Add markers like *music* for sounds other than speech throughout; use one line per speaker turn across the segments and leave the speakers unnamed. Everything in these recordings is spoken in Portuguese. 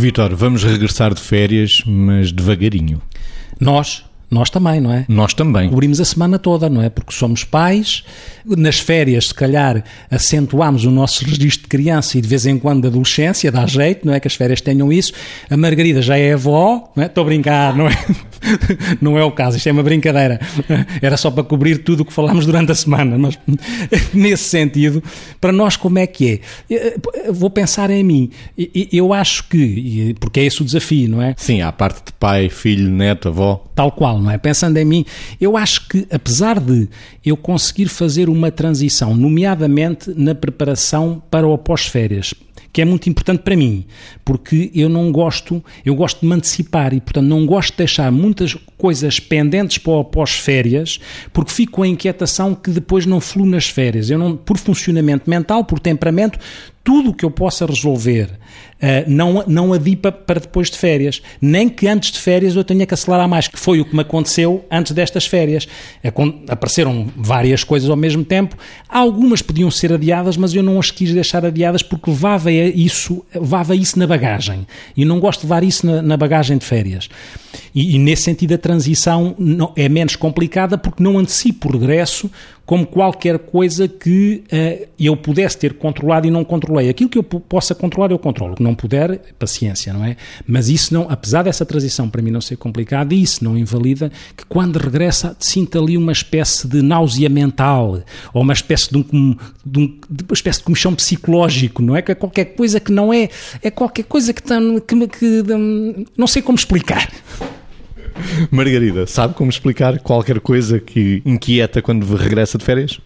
Vitor, vamos regressar de férias, mas devagarinho.
Nós, nós também, não é?
Nós também.
Cobrimos a semana toda, não é? Porque somos pais. Nas férias, se calhar, acentuámos o nosso registro de criança e de vez em quando de adolescência, dá jeito, não é? Que as férias tenham isso. A Margarida já é avó, não é? Estou a brincar, não é? *laughs* Não é o caso, isto é uma brincadeira. Era só para cobrir tudo o que falámos durante a semana, mas *laughs* nesse sentido, para nós como é que é? Vou pensar em mim. Eu acho que, porque é esse o desafio, não é?
Sim, à parte de pai, filho, neto, avó.
Tal qual, não é? Pensando em mim, eu acho que apesar de eu conseguir fazer uma transição, nomeadamente na preparação para o pós-férias, que é muito importante para mim, porque eu não gosto, eu gosto de me antecipar e, portanto, não gosto de deixar muitas coisas pendentes para pós-férias, porque fico com a inquietação que depois não flui nas férias. Eu não, por funcionamento mental, por temperamento, tudo o que eu possa resolver não, não adipa para depois de férias. Nem que antes de férias eu tenha que acelerar mais, que foi o que me aconteceu antes destas férias. É apareceram várias coisas ao mesmo tempo. Algumas podiam ser adiadas, mas eu não as quis deixar adiadas porque levava isso, levava isso na bagagem. E não gosto de levar isso na, na bagagem de férias. E, e, nesse sentido a transição não, é menos complicada porque não antecipo o regresso como qualquer coisa que uh, eu pudesse ter controlado e não controlei. Aquilo que eu possa controlar, eu controlo. Não puder, paciência, não é? Mas isso não, apesar dessa transição para mim não ser complicada, isso não invalida que quando regressa sinta ali uma espécie de náusea mental ou uma espécie de, um, de, um, de uma espécie de comichão psicológico, não é? Que é qualquer coisa que não é, é qualquer coisa que, tá, que, que, que não sei como explicar.
Margarida, sabe como explicar qualquer coisa que inquieta quando regressa de férias?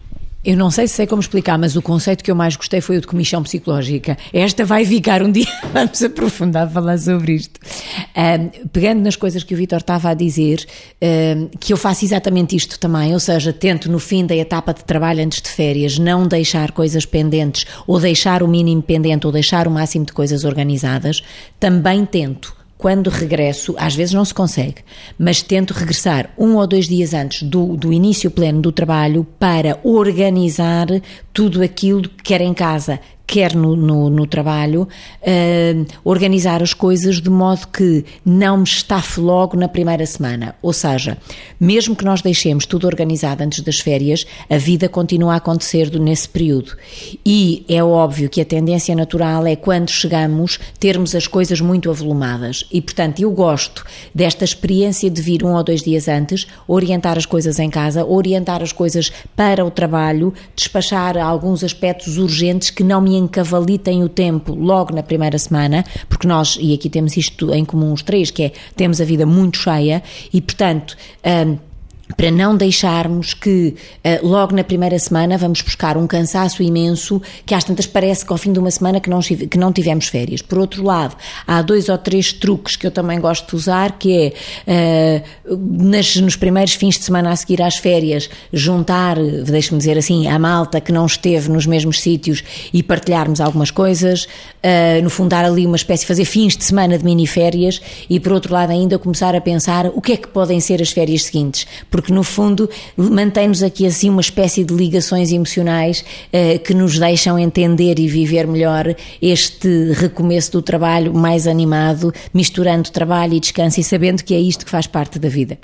Eu não sei se sei como explicar, mas o conceito que eu mais gostei foi o de comissão psicológica. Esta vai ficar um *laughs* dia, vamos aprofundar falar sobre isto. Um, pegando nas coisas que o Vitor estava a dizer, um, que eu faço exatamente isto também, ou seja, tento no fim da etapa de trabalho antes de férias não deixar coisas pendentes, ou deixar o mínimo pendente, ou deixar o máximo de coisas organizadas, também tento quando regresso, às vezes não se consegue, mas tento regressar um ou dois dias antes do, do início pleno do trabalho para organizar tudo aquilo que quer em casa, quer no, no, no trabalho, uh, organizar as coisas de modo que não me estafe logo na primeira semana. Ou seja, mesmo que nós deixemos tudo organizado antes das férias, a vida continua a acontecer nesse período. E é óbvio que a tendência natural é quando chegamos termos as coisas muito avolumadas. E portanto, eu gosto desta experiência de vir um ou dois dias antes, orientar as coisas em casa, orientar as coisas para o trabalho, despachar alguns aspectos urgentes que não me encavalitem o tempo logo na primeira semana, porque nós, e aqui temos isto em comum os três, que é, temos a vida muito cheia e, portanto, um, para não deixarmos que uh, logo na primeira semana vamos buscar um cansaço imenso que às tantas parece que ao fim de uma semana que não, que não tivemos férias. Por outro lado, há dois ou três truques que eu também gosto de usar, que é uh, nas, nos primeiros fins de semana a seguir às férias, juntar, deixe-me dizer assim, a malta que não esteve nos mesmos sítios e partilharmos algumas coisas, uh, no fundo dar ali uma espécie, fazer fins de semana de mini férias e por outro lado ainda começar a pensar o que é que podem ser as férias seguintes porque no fundo mantém-nos aqui assim uma espécie de ligações emocionais eh, que nos deixam entender e viver melhor este recomeço do trabalho mais animado, misturando trabalho e descanso e sabendo que é isto que faz parte da vida.